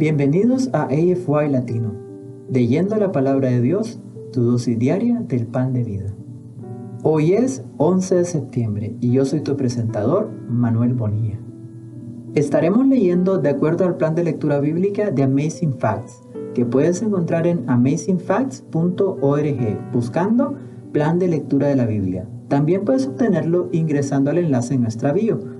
Bienvenidos a AFY Latino, leyendo la palabra de Dios, tu dosis diaria del pan de vida. Hoy es 11 de septiembre y yo soy tu presentador, Manuel Bonilla. Estaremos leyendo de acuerdo al plan de lectura bíblica de Amazing Facts, que puedes encontrar en amazingfacts.org buscando plan de lectura de la Biblia. También puedes obtenerlo ingresando al enlace en nuestra bio.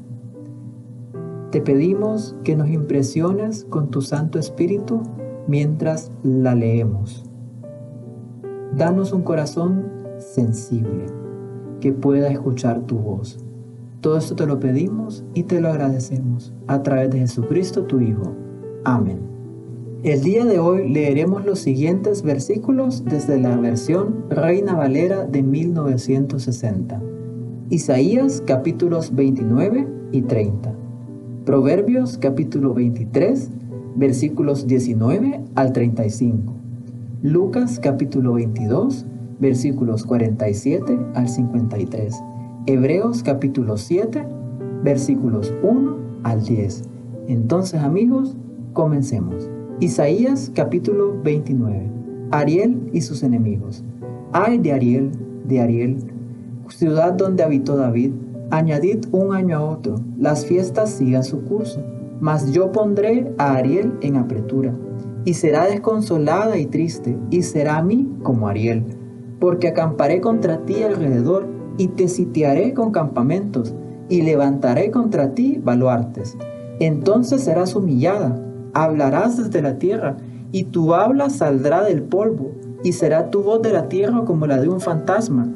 Te pedimos que nos impresiones con tu Santo Espíritu mientras la leemos. Danos un corazón sensible que pueda escuchar tu voz. Todo esto te lo pedimos y te lo agradecemos a través de Jesucristo tu Hijo. Amén. El día de hoy leeremos los siguientes versículos desde la versión Reina Valera de 1960. Isaías capítulos 29 y 30. Proverbios capítulo 23 versículos 19 al 35. Lucas capítulo 22 versículos 47 al 53. Hebreos capítulo 7, versículos 1 al 10. Entonces amigos, comencemos. Isaías capítulo 29. Ariel y sus enemigos. Ay de Ariel, de Ariel, ciudad donde habitó David, añadid un año a otro, las fiestas sigan su curso, mas yo pondré a Ariel en apretura, y será desconsolada y triste, y será a mí como Ariel, porque acamparé contra ti alrededor y te sitiaré con campamentos, y levantaré contra ti baluartes. Entonces serás humillada, hablarás desde la tierra, y tu habla saldrá del polvo, y será tu voz de la tierra como la de un fantasma,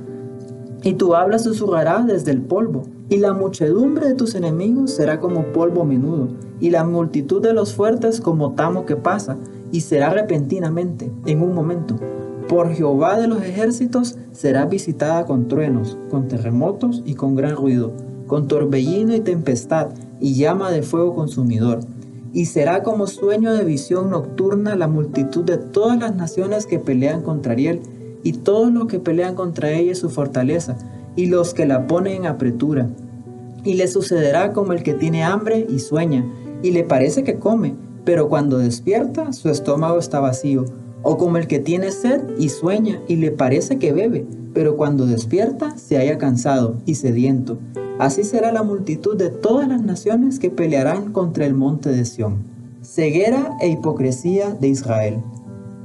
y tu habla susurrará desde el polvo, y la muchedumbre de tus enemigos será como polvo menudo, y la multitud de los fuertes como tamo que pasa, y será repentinamente, en un momento por Jehová de los ejércitos será visitada con truenos, con terremotos y con gran ruido, con torbellino y tempestad y llama de fuego consumidor. Y será como sueño de visión nocturna la multitud de todas las naciones que pelean contra Ariel, y todos los que pelean contra ella su fortaleza, y los que la ponen en apretura. Y le sucederá como el que tiene hambre y sueña, y le parece que come, pero cuando despierta su estómago está vacío o como el que tiene sed y sueña y le parece que bebe, pero cuando despierta se haya cansado y sediento. Así será la multitud de todas las naciones que pelearán contra el monte de Sión. Ceguera e hipocresía de Israel.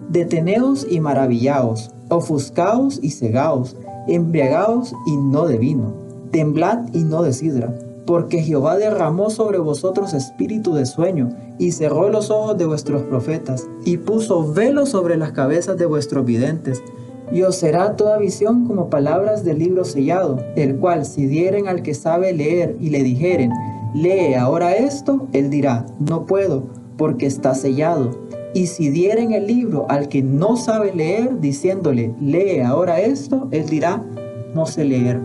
Deteneos y maravillaos, ofuscaos y cegaos, embriagaos y no de vino, temblad y no de sidra porque Jehová derramó sobre vosotros espíritu de sueño, y cerró los ojos de vuestros profetas, y puso velo sobre las cabezas de vuestros videntes. Y os será toda visión como palabras del libro sellado, el cual si dieren al que sabe leer y le dijeren, lee ahora esto, él dirá, no puedo, porque está sellado. Y si dieren el libro al que no sabe leer, diciéndole, lee ahora esto, él dirá, no sé leer.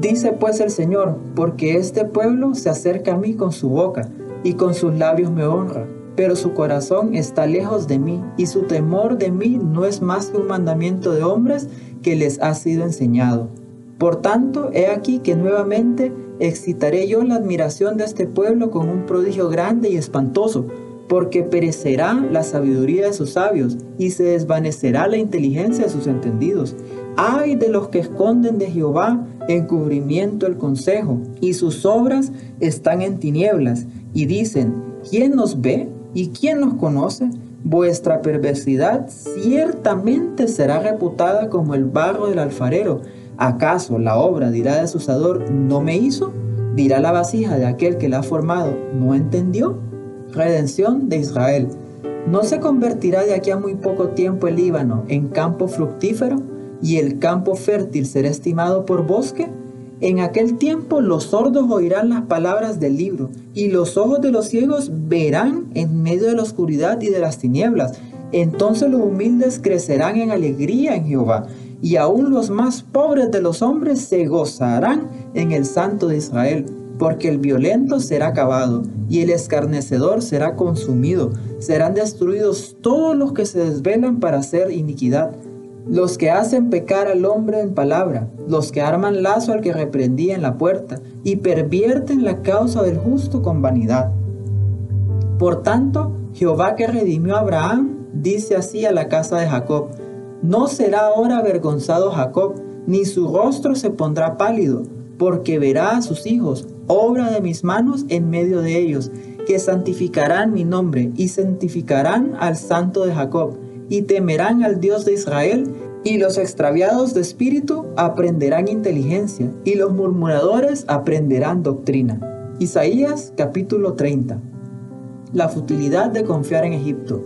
Dice pues el Señor, porque este pueblo se acerca a mí con su boca y con sus labios me honra, pero su corazón está lejos de mí y su temor de mí no es más que un mandamiento de hombres que les ha sido enseñado. Por tanto, he aquí que nuevamente excitaré yo la admiración de este pueblo con un prodigio grande y espantoso, porque perecerá la sabiduría de sus sabios y se desvanecerá la inteligencia de sus entendidos. Ay de los que esconden de Jehová encubrimiento el consejo, y sus obras están en tinieblas, y dicen, ¿quién nos ve y quién nos conoce? Vuestra perversidad ciertamente será reputada como el barro del alfarero. ¿Acaso la obra dirá de su usador, no me hizo? Dirá la vasija de aquel que la ha formado, ¿no entendió? Redención de Israel. ¿No se convertirá de aquí a muy poco tiempo el Líbano en campo fructífero? y el campo fértil será estimado por bosque, En aquel tiempo los sordos oirán las palabras del libro, y los ojos de los ciegos verán en medio de la oscuridad y de las tinieblas. Entonces los humildes crecerán en alegría en Jehová, y aún los más pobres de los hombres se gozarán en el Santo de Israel, porque el violento será acabado, y el escarnecedor será consumido. Serán destruidos todos los que se desvelan para hacer iniquidad los que hacen pecar al hombre en palabra, los que arman lazo al que reprendía en la puerta y pervierten la causa del justo con vanidad. Por tanto, Jehová que redimió a Abraham, dice así a la casa de Jacob, no será ahora avergonzado Jacob, ni su rostro se pondrá pálido, porque verá a sus hijos, obra de mis manos en medio de ellos, que santificarán mi nombre y santificarán al santo de Jacob y temerán al Dios de Israel, y los extraviados de espíritu aprenderán inteligencia, y los murmuradores aprenderán doctrina. Isaías capítulo 30. La futilidad de confiar en Egipto.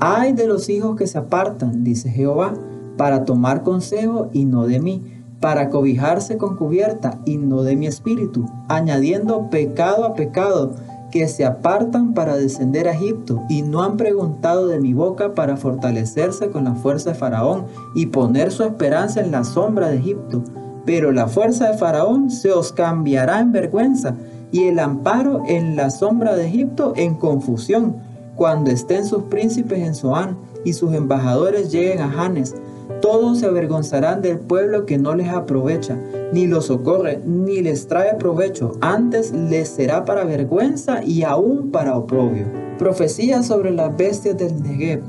Ay de los hijos que se apartan, dice Jehová, para tomar consejo y no de mí, para cobijarse con cubierta y no de mi espíritu, añadiendo pecado a pecado, que se apartan para descender a Egipto y no han preguntado de mi boca para fortalecerse con la fuerza de Faraón y poner su esperanza en la sombra de Egipto. Pero la fuerza de Faraón se os cambiará en vergüenza y el amparo en la sombra de Egipto en confusión, cuando estén sus príncipes en Zoán y sus embajadores lleguen a Janes todos se avergonzarán del pueblo que no les aprovecha, ni los socorre, ni les trae provecho. Antes les será para vergüenza y aún para oprobio. Profecía sobre las bestias del Negev.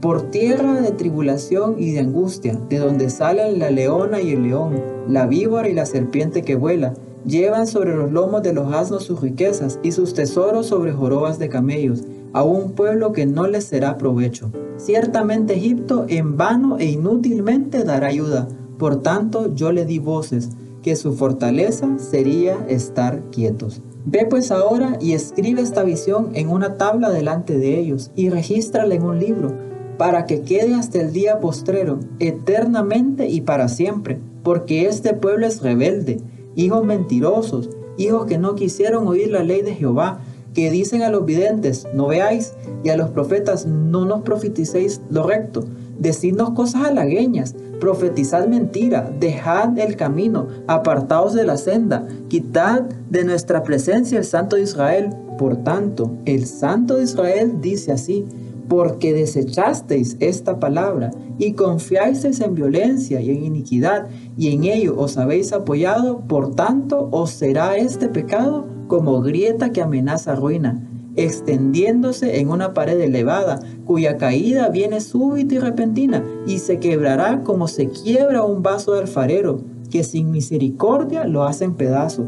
Por tierra de tribulación y de angustia, de donde salen la leona y el león, la víbora y la serpiente que vuela, llevan sobre los lomos de los asnos sus riquezas y sus tesoros sobre jorobas de camellos a un pueblo que no les será provecho. Ciertamente Egipto en vano e inútilmente dará ayuda, por tanto yo le di voces, que su fortaleza sería estar quietos. Ve pues ahora y escribe esta visión en una tabla delante de ellos y regístrala en un libro, para que quede hasta el día postrero, eternamente y para siempre, porque este pueblo es rebelde, hijos mentirosos, hijos que no quisieron oír la ley de Jehová, que dicen a los videntes, no veáis, y a los profetas, no nos profeticéis lo recto. Decidnos cosas halagueñas, profetizad mentira, dejad el camino, apartaos de la senda, quitad de nuestra presencia el Santo de Israel. Por tanto, el Santo de Israel dice así, porque desechasteis esta palabra y confiasteis en violencia y en iniquidad, y en ello os habéis apoyado, por tanto os será este pecado como grieta que amenaza ruina, extendiéndose en una pared elevada, cuya caída viene súbita y repentina, y se quebrará como se quiebra un vaso de alfarero, que sin misericordia lo hace en pedazos.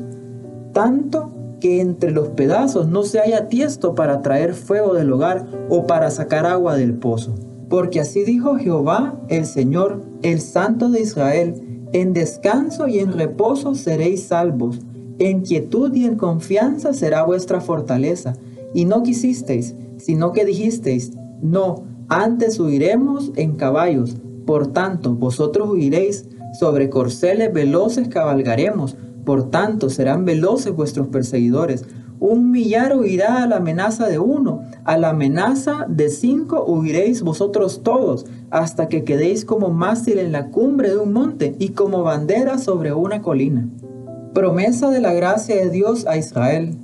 Tanto que entre los pedazos no se haya tiesto para traer fuego del hogar o para sacar agua del pozo. Porque así dijo Jehová el Señor, el Santo de Israel, en descanso y en reposo seréis salvos en quietud y en confianza será vuestra fortaleza. Y no quisisteis, sino que dijisteis, no, antes huiremos en caballos. Por tanto, vosotros huiréis, sobre corceles veloces cabalgaremos. Por tanto, serán veloces vuestros perseguidores. Un millar huirá a la amenaza de uno, a la amenaza de cinco huiréis vosotros todos, hasta que quedéis como mástil en la cumbre de un monte y como bandera sobre una colina. Promesa de la gracia de Dios a Israel.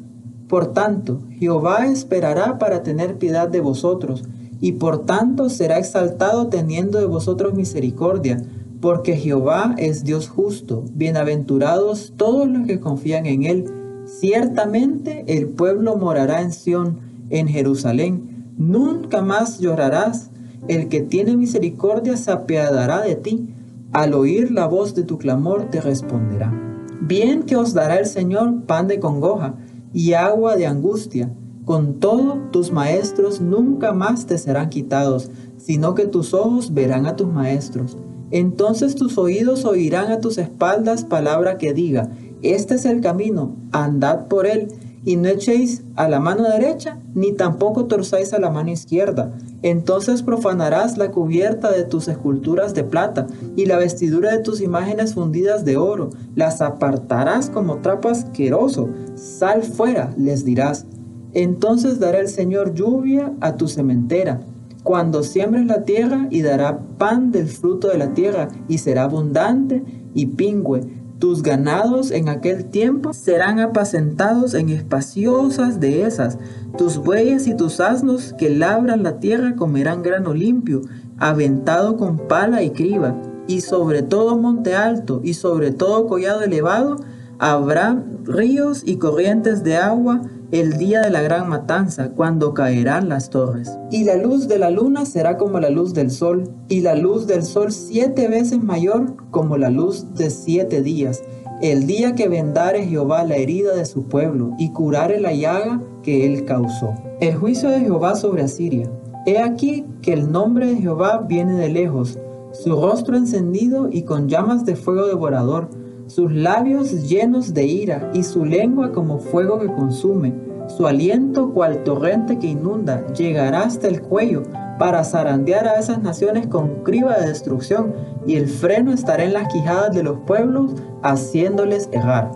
Por tanto, Jehová esperará para tener piedad de vosotros, y por tanto será exaltado teniendo de vosotros misericordia, porque Jehová es Dios justo, bienaventurados todos los que confían en él. Ciertamente el pueblo morará en Sión, en Jerusalén. Nunca más llorarás. El que tiene misericordia se apiadará de ti. Al oír la voz de tu clamor te responderá. Bien que os dará el Señor pan de congoja y agua de angustia. Con todo, tus maestros nunca más te serán quitados, sino que tus ojos verán a tus maestros. Entonces tus oídos oirán a tus espaldas palabra que diga, este es el camino, andad por él, y no echéis a la mano derecha, ni tampoco torzáis a la mano izquierda. Entonces profanarás la cubierta de tus esculturas de plata y la vestidura de tus imágenes fundidas de oro. Las apartarás como trapo asqueroso. Sal fuera, les dirás. Entonces dará el Señor lluvia a tu cementera cuando siembres la tierra y dará pan del fruto de la tierra y será abundante y pingüe tus ganados en aquel tiempo serán apacentados en espaciosas dehesas. Tus bueyes y tus asnos que labran la tierra comerán grano limpio, aventado con pala y criba. Y sobre todo monte alto y sobre todo collado elevado habrá ríos y corrientes de agua el día de la gran matanza, cuando caerán las torres. Y la luz de la luna será como la luz del sol, y la luz del sol siete veces mayor como la luz de siete días, el día que vendare Jehová la herida de su pueblo, y curare la llaga que él causó. El juicio de Jehová sobre Asiria. He aquí que el nombre de Jehová viene de lejos, su rostro encendido y con llamas de fuego devorador, sus labios llenos de ira y su lengua como fuego que consume. Su aliento cual torrente que inunda llegará hasta el cuello para zarandear a esas naciones con criba de destrucción y el freno estará en las quijadas de los pueblos haciéndoles errar.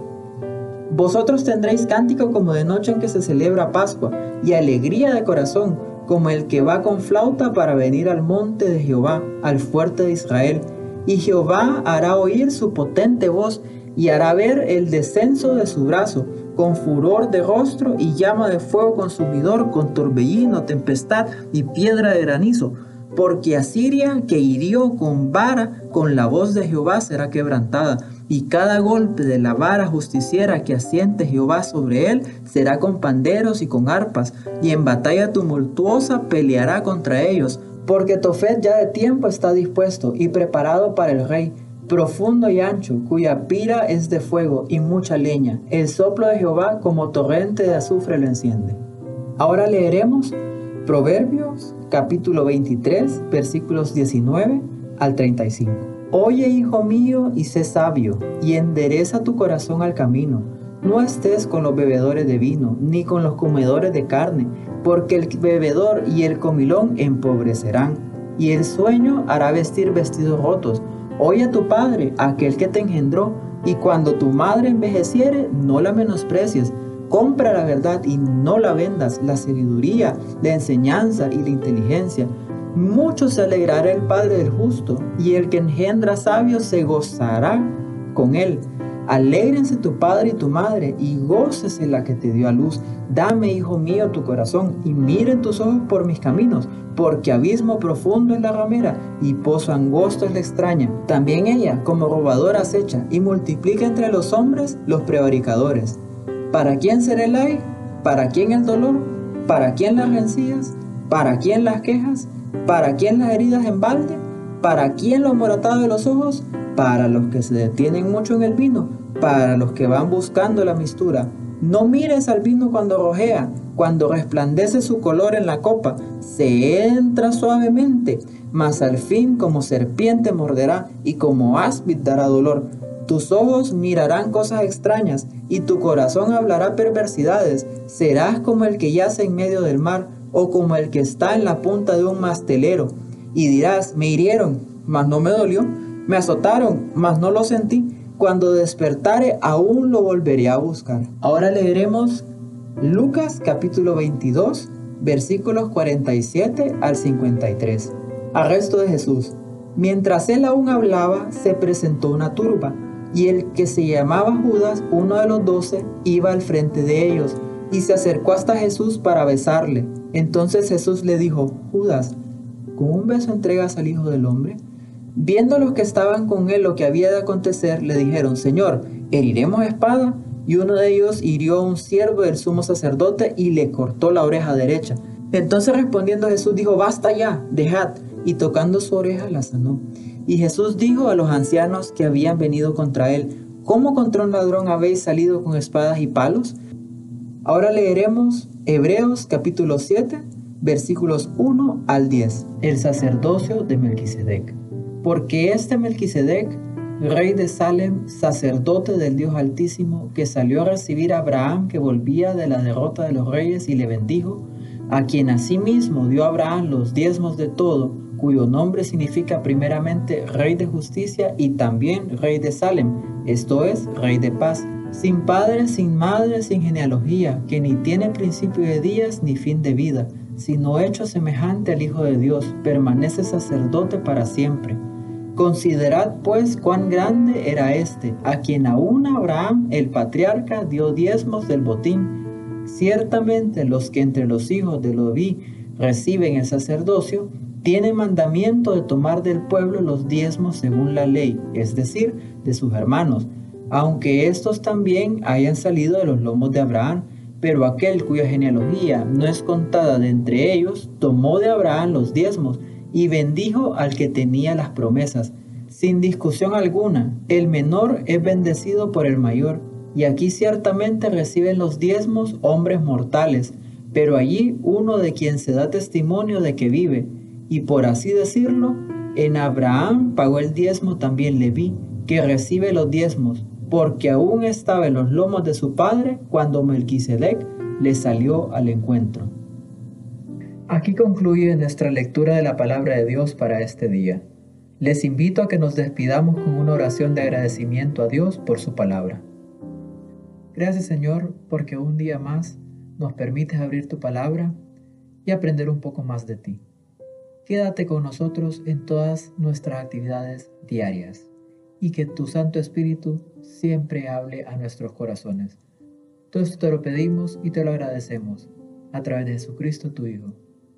Vosotros tendréis cántico como de noche en que se celebra Pascua y alegría de corazón como el que va con flauta para venir al monte de Jehová, al fuerte de Israel y Jehová hará oír su potente voz y hará ver el descenso de su brazo, con furor de rostro y llama de fuego consumidor, con torbellino, tempestad y piedra de granizo. Porque Asiria, que hirió con vara, con la voz de Jehová será quebrantada, y cada golpe de la vara justiciera que asiente Jehová sobre él será con panderos y con arpas, y en batalla tumultuosa peleará contra ellos porque Tofet ya de tiempo está dispuesto y preparado para el rey, profundo y ancho, cuya pira es de fuego y mucha leña. El soplo de Jehová como torrente de azufre lo enciende. Ahora leeremos Proverbios capítulo 23 versículos 19 al 35. Oye, hijo mío, y sé sabio, y endereza tu corazón al camino. No estés con los bebedores de vino, ni con los comedores de carne, porque el bebedor y el comilón empobrecerán, y el sueño hará vestir vestidos rotos. Oye a tu padre, aquel que te engendró, y cuando tu madre envejeciere, no la menosprecies. Compra la verdad y no la vendas, la sabiduría, la enseñanza y la inteligencia. Mucho se alegrará el Padre del justo, y el que engendra sabios se gozará con él. Alégrense tu padre y tu madre, y gócese la que te dio a luz. Dame, hijo mío, tu corazón, y miren tus ojos por mis caminos, porque abismo profundo es la ramera, y pozo angosto es la extraña. También ella, como robadora, acecha, y multiplica entre los hombres los prevaricadores. ¿Para quién será el ay? ¿Para quién el dolor? ¿Para quién las rencillas? ¿Para quién las quejas? ¿Para quién las heridas en balde? ¿Para quién los moratados de los ojos? Para los que se detienen mucho en el vino, para los que van buscando la mistura. No mires al vino cuando rojea, cuando resplandece su color en la copa, se entra suavemente, mas al fin como serpiente morderá y como áspid dará dolor. Tus ojos mirarán cosas extrañas y tu corazón hablará perversidades. Serás como el que yace en medio del mar o como el que está en la punta de un mastelero. Y dirás, me hirieron, mas no me dolió me azotaron, mas no lo sentí. Cuando despertare, aún lo volveré a buscar. Ahora leeremos Lucas capítulo 22, versículos 47 al 53. Arresto de Jesús. Mientras él aún hablaba, se presentó una turba, y el que se llamaba Judas, uno de los doce, iba al frente de ellos, y se acercó hasta Jesús para besarle. Entonces Jesús le dijo, Judas, ¿con un beso entregas al Hijo del Hombre? Viendo los que estaban con él lo que había de acontecer, le dijeron, Señor, ¿heriremos espada? Y uno de ellos hirió a un siervo del sumo sacerdote y le cortó la oreja derecha. Entonces respondiendo Jesús dijo, basta ya, dejad. Y tocando su oreja la sanó. Y Jesús dijo a los ancianos que habían venido contra él, ¿cómo contra un ladrón habéis salido con espadas y palos? Ahora leeremos Hebreos capítulo 7, versículos 1 al 10, el sacerdocio de Melquisedec porque este Melquisedec rey de Salem, sacerdote del Dios Altísimo, que salió a recibir a Abraham que volvía de la derrota de los reyes y le bendijo, a quien asimismo dio Abraham los diezmos de todo, cuyo nombre significa primeramente Rey de Justicia y también Rey de Salem, esto es, Rey de Paz, sin padre, sin madre, sin genealogía, que ni tiene principio de días ni fin de vida, sino hecho semejante al Hijo de Dios, permanece sacerdote para siempre. Considerad pues cuán grande era este, a quien aún Abraham, el patriarca, dio diezmos del botín. Ciertamente los que entre los hijos de Lobí reciben el sacerdocio, tienen mandamiento de tomar del pueblo los diezmos según la ley, es decir, de sus hermanos, aunque estos también hayan salido de los lomos de Abraham, pero aquel cuya genealogía no es contada de entre ellos, tomó de Abraham los diezmos y bendijo al que tenía las promesas. Sin discusión alguna, el menor es bendecido por el mayor, y aquí ciertamente reciben los diezmos hombres mortales, pero allí uno de quien se da testimonio de que vive, y por así decirlo, en Abraham pagó el diezmo también Leví, que recibe los diezmos, porque aún estaba en los lomos de su padre cuando Melquisedec le salió al encuentro. Aquí concluye nuestra lectura de la palabra de Dios para este día. Les invito a que nos despidamos con una oración de agradecimiento a Dios por su palabra. Gracias Señor porque un día más nos permites abrir tu palabra y aprender un poco más de ti. Quédate con nosotros en todas nuestras actividades diarias y que tu Santo Espíritu siempre hable a nuestros corazones. Todo esto te lo pedimos y te lo agradecemos a través de Jesucristo tu Hijo.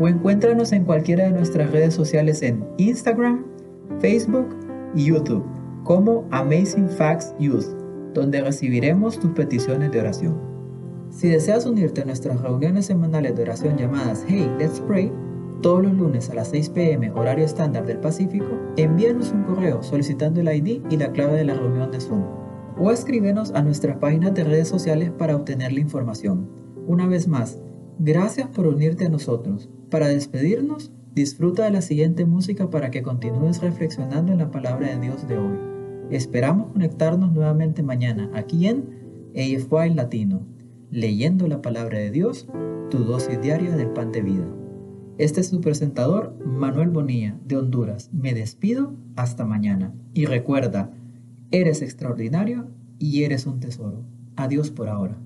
o encuéntranos en cualquiera de nuestras redes sociales en Instagram, Facebook y YouTube como Amazing Facts Youth, donde recibiremos tus peticiones de oración. Si deseas unirte a nuestras reuniones semanales de oración llamadas Hey, Let's Pray, todos los lunes a las 6 pm horario estándar del Pacífico, envíanos un correo solicitando el ID y la clave de la reunión de Zoom. O escríbenos a nuestras páginas de redes sociales para obtener la información. Una vez más, gracias por unirte a nosotros. Para despedirnos, disfruta de la siguiente música para que continúes reflexionando en la palabra de Dios de hoy. Esperamos conectarnos nuevamente mañana aquí en AFY Latino, leyendo la palabra de Dios, tu dosis diaria del pan de vida. Este es su presentador, Manuel Bonilla, de Honduras. Me despido hasta mañana. Y recuerda, eres extraordinario y eres un tesoro. Adiós por ahora.